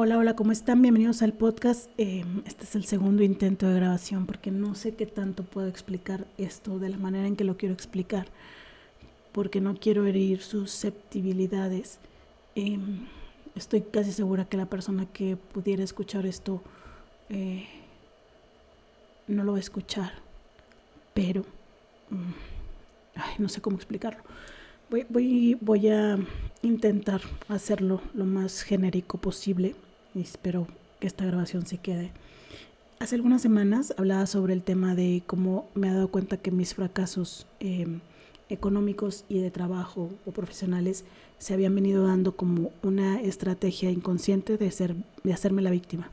Hola, hola, ¿cómo están? Bienvenidos al podcast. Eh, este es el segundo intento de grabación porque no sé qué tanto puedo explicar esto de la manera en que lo quiero explicar, porque no quiero herir susceptibilidades. Eh, estoy casi segura que la persona que pudiera escuchar esto eh, no lo va a escuchar, pero mm, no sé cómo explicarlo. Voy, voy, voy a intentar hacerlo lo más genérico posible y espero que esta grabación se quede. Hace algunas semanas hablaba sobre el tema de cómo me he dado cuenta que mis fracasos em, económicos y de trabajo o profesionales se habían venido dando como una estrategia inconsciente de, ser, de hacerme la víctima.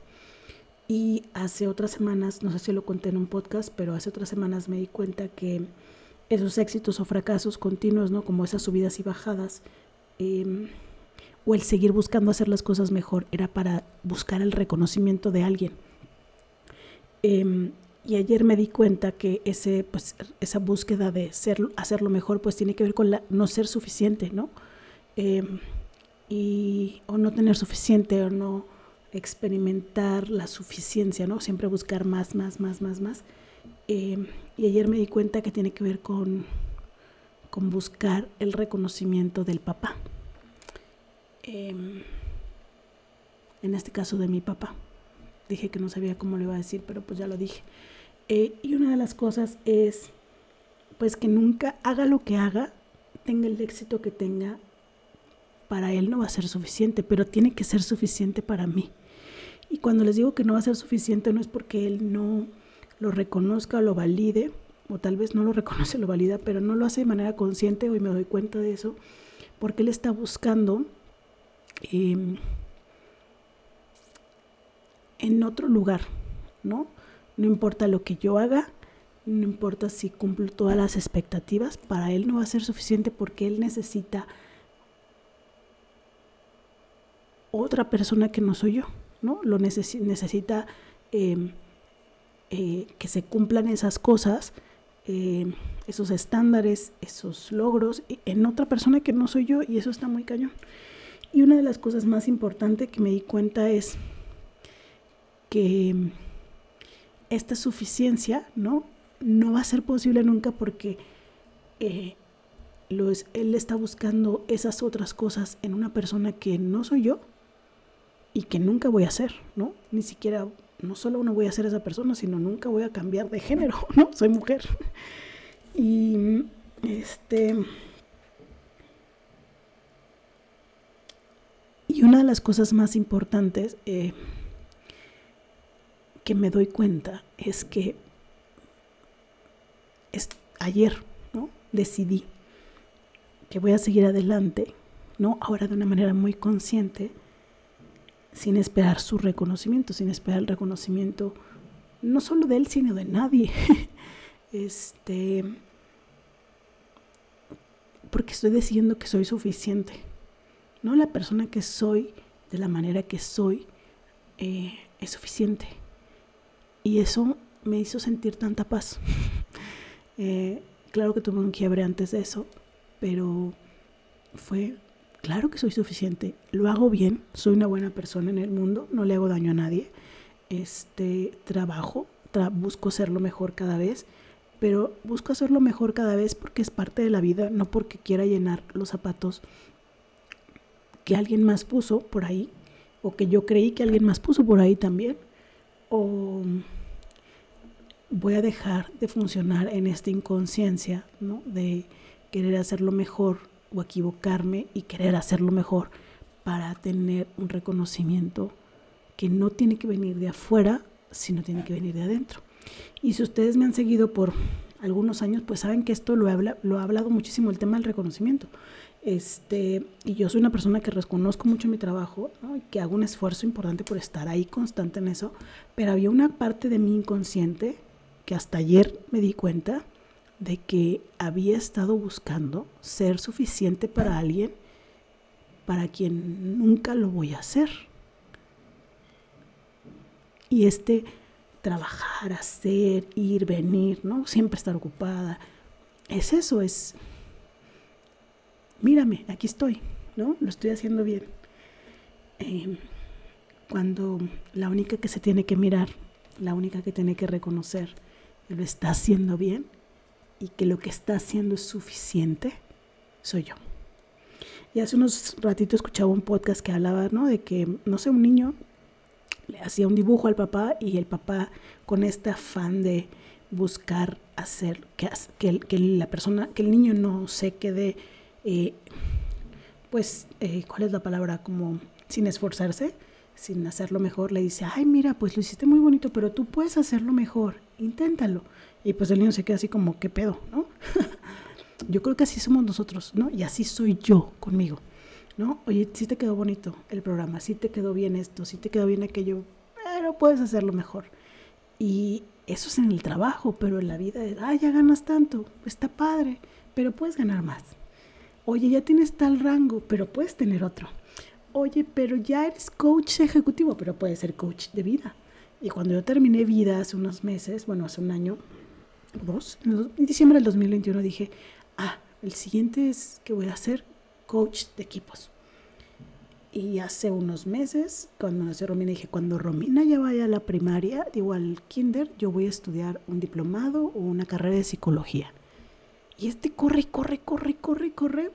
Y hace otras semanas, no sé si lo conté en un podcast, pero hace otras semanas me di cuenta que esos éxitos o fracasos continuos, ¿no? Como esas subidas y bajadas, em, o el seguir buscando hacer las cosas mejor, era para buscar el reconocimiento de alguien. Em, y ayer me di cuenta que ese, pues, esa búsqueda de ser, hacerlo mejor, pues tiene que ver con no ser suficiente, ¿no? Em, y, o no tener suficiente, o no experimentar la suficiencia, ¿no? Siempre buscar más, más, más, más, más. Em, y ayer me di cuenta que tiene que ver con, con buscar el reconocimiento del papá. Em, en este caso de mi papá. Dije que no sabía cómo le iba a decir, pero pues ya lo dije. Eh, y una de las cosas es, pues que nunca haga lo que haga, tenga el éxito que tenga, para él no va a ser suficiente, pero tiene que ser suficiente para mí. Y cuando les digo que no va a ser suficiente, no es porque él no lo reconozca o lo valide, o tal vez no lo reconoce, lo valida, pero no lo hace de manera consciente, hoy me doy cuenta de eso, porque él está buscando em, en otro lugar, ¿no? No importa lo que yo haga, no importa si cumplo todas las expectativas, para él no va a ser suficiente porque él necesita otra persona que no soy yo, ¿no? Lo necesita em, eh, que se cumplan esas cosas, eh, esos estándares, esos logros en otra persona que no soy yo y eso está muy cañón. Y una de las cosas más importantes que me di cuenta es que esta suficiencia, ¿no? No va a ser posible nunca porque eh, él está buscando esas otras cosas en una persona que no soy yo y que nunca voy a ser, ¿no? Ni siquiera no solo no voy a ser esa persona, sino nunca voy a cambiar de género, ¿no? Soy mujer. Y este... Y una las cosas más importantes eh, que me doy cuenta es que ayer, ¿no? Decidí que voy a seguir adelante, ¿no? Ahora de una manera muy consciente sin esperar su reconocimiento, sin esperar el reconocimiento no solo de él, sino de nadie. este, porque estoy diciendo que soy suficiente. No la persona que soy, de la manera que soy, eh, es suficiente. Y eso me hizo sentir tanta paz. Eh, claro que tuve un quiebre antes de eso, pero fue Claro que soy suficiente, lo hago bien, soy una buena persona en el mundo, no le hago daño a nadie. Este trabajo, busco hacerlo mejor cada vez, pero busco hacerlo mejor cada vez porque es parte de la vida, no porque quiera llenar los zapatos que alguien más puso por ahí o que yo creí que alguien más puso por ahí también o voy a dejar de funcionar en esta inconsciencia, ¿no? De querer hacerlo mejor o equivocarme y querer hacerlo mejor para tener un reconocimiento que no tiene que venir de afuera, sino tiene que venir de adentro. Y si ustedes me han seguido por algunos años, pues saben que esto lo, habla, lo ha hablado muchísimo el tema del reconocimiento. Este, y yo soy una persona que reconozco mucho mi trabajo, y que hago un esfuerzo importante por estar ahí constante en eso, pero había una parte de mi inconsciente que hasta ayer me di cuenta de que había estado buscando ser suficiente para alguien para quien nunca lo voy a hacer. Y este trabajar, hacer, ir, venir, ¿no? Siempre estar ocupada. Es eso, es, mírame, aquí estoy, ¿no? Lo estoy haciendo bien. Em, cuando la única que se tiene que mirar, la única que tiene que reconocer que lo está haciendo bien y que lo que está haciendo es suficiente, soy yo. Y hace unos ratitos escuchaba un podcast que hablaba, ¿no? De que, no sé, un niño le hacía un dibujo al papá y el papá con este afán de buscar hacer que, que la persona, que el niño no se quede, eh, pues, eh, ¿cuál es la palabra? Como sin esforzarse, sin hacerlo mejor, le dice, ay, mira, pues lo hiciste muy bonito, pero tú puedes hacerlo mejor, inténtalo. Y pues el niño se queda así como, ¿qué pedo? ¿No? yo creo que así somos nosotros, ¿no? Y así soy yo conmigo, ¿no? Oye, sí te quedó bonito el programa, sí te quedó bien esto, sí te quedó bien aquello, pero puedes hacerlo mejor. Y eso es en el trabajo, pero en la vida ah, ya ganas tanto, está padre, pero puedes ganar más. Oye, ya tienes tal rango, pero puedes tener otro. Oye, pero ya eres coach ejecutivo, pero puedes ser coach de vida. Y cuando yo terminé vida hace unos meses, bueno, hace un año, dos, en diciembre del 2021 dije, ah, el siguiente es que voy a ser coach de equipos. Y hace unos meses, cuando nació Romina, dije, cuando Romina ya vaya a la primaria, digo al kinder, yo voy a estudiar un diplomado o una carrera de psicología. Y este corre, corre, corre, corre, corre,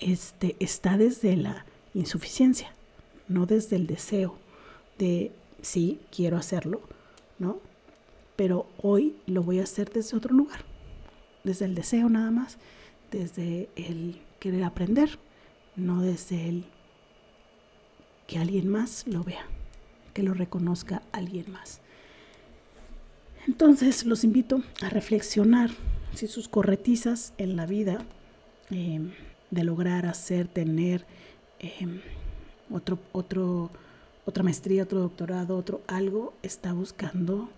este, está desde la insuficiencia, no desde el deseo de, sí, quiero hacerlo, ¿no? Pero hoy lo voy a hacer desde otro lugar, desde el deseo nada más, desde el querer aprender, no desde el que alguien más lo vea, que lo reconozca alguien más. Entonces los invito a reflexionar si sus corretizas en la vida em, de lograr hacer, tener em, otro, otro, otra maestría, otro doctorado, otro algo, está buscando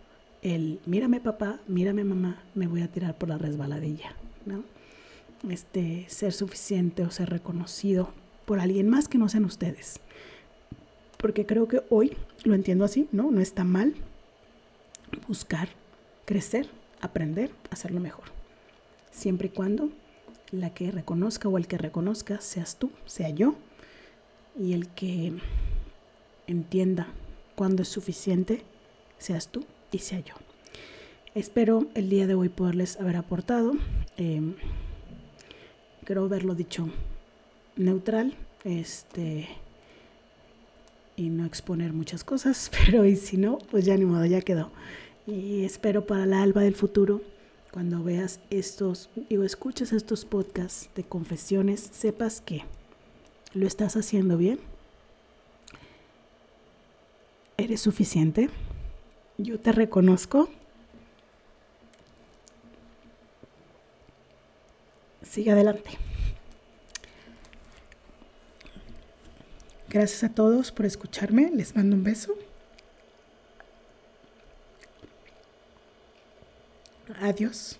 el mírame papá, mírame mamá, me voy a tirar por la resbaladilla, ¿no? Este, ser suficiente o ser reconocido por alguien más que no sean ustedes porque creo que hoy lo entiendo así, ¿no? No está mal buscar, crecer, aprender, hacerlo mejor. Siempre y cuando la que reconozca o el que reconozca seas tú, sea yo, y el que entienda cuándo es suficiente, seas tú y sea yo. Espero el día de hoy poderles haber aportado. Eh, creo haberlo dicho neutral. Este y no exponer muchas cosas, pero y si no, pues ya ni modo, ya quedó. Y espero para la alba del futuro, cuando veas estos o escuches estos podcasts de confesiones, sepas que lo estás haciendo bien. Eres suficiente. Yo te reconozco. Sigue adelante. Gracias a todos por escucharme. Les mando un beso. Adiós.